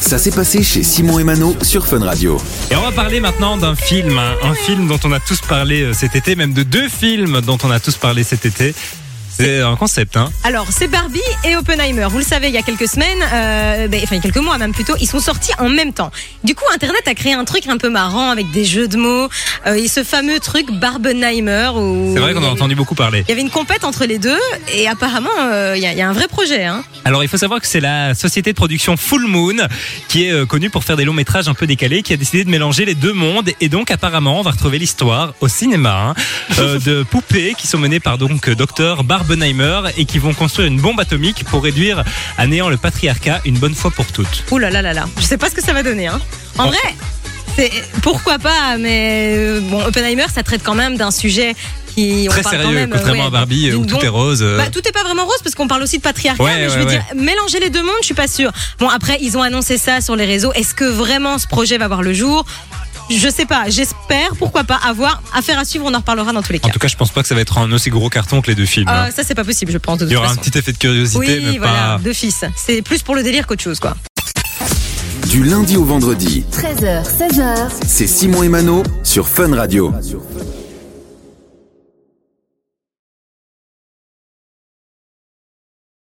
Ça s'est passé chez Simon et sur Fun Radio. Et on va parler maintenant d'un film, hein. un film dont on a tous parlé euh, cet été, même de deux films dont on a tous parlé cet été. C'est un concept, hein. Alors, c'est Barbie et Oppenheimer. Vous le savez, il y a quelques semaines, euh, ben, enfin quelques mois même plutôt, ils sont sortis en même temps. Du coup, Internet a créé un truc un peu marrant avec des jeux de mots euh, et ce fameux truc Barbenheimer. Où C'est vrai qu'on a entendu beaucoup parler. Il y avait une compète entre les deux et apparemment, euh, il y, a- il y a un vrai projet. Hein. Alors il faut savoir que c'est la société de production Full Moon qui est euh, connue pour faire des longs métrages un peu décalés, qui a décidé de mélanger les deux mondes et donc apparemment on va retrouver l'histoire au cinéma hein, euh, de poupées qui sont menées par donc Dr Barbenheimer et qui vont construire une bombe atomique pour réduire à néant le patriarcat une bonne fois pour toutes. Ouh là là là là. Je sais pas ce que ça va donner. Hein. En Bon. vrai, c'est pourquoi pas, mais euh, bon, Oppenheimer, ça traite quand même d'un sujet qui on Très parle quand sérieux, même, contrairement ouais, à Barbie où tout est rose. euh. Bah, tout est pas vraiment rose parce qu'on parle aussi de patriarcat. Ouais, mais je veux dire, mélanger les deux mondes, je suis pas sûre. Bon, après, ils ont annoncé ça sur les réseaux. Est-ce que vraiment ce projet va voir le jour? Je sais pas. J'espère. Pourquoi pas avoir affaire à suivre. On en reparlera dans tous les En cas. tout cas, je pense pas que ça va être un aussi gros carton que les deux films. hein. Euh, ça, c'est pas possible, je pense. De Il y aura un petit effet de curiosité, Oui, mais voilà, pas. de fils. C'est plus pour le délire qu'autre chose, quoi. Du lundi au vendredi, 13h, 16h, c'est Simon et Mano sur Fun Radio.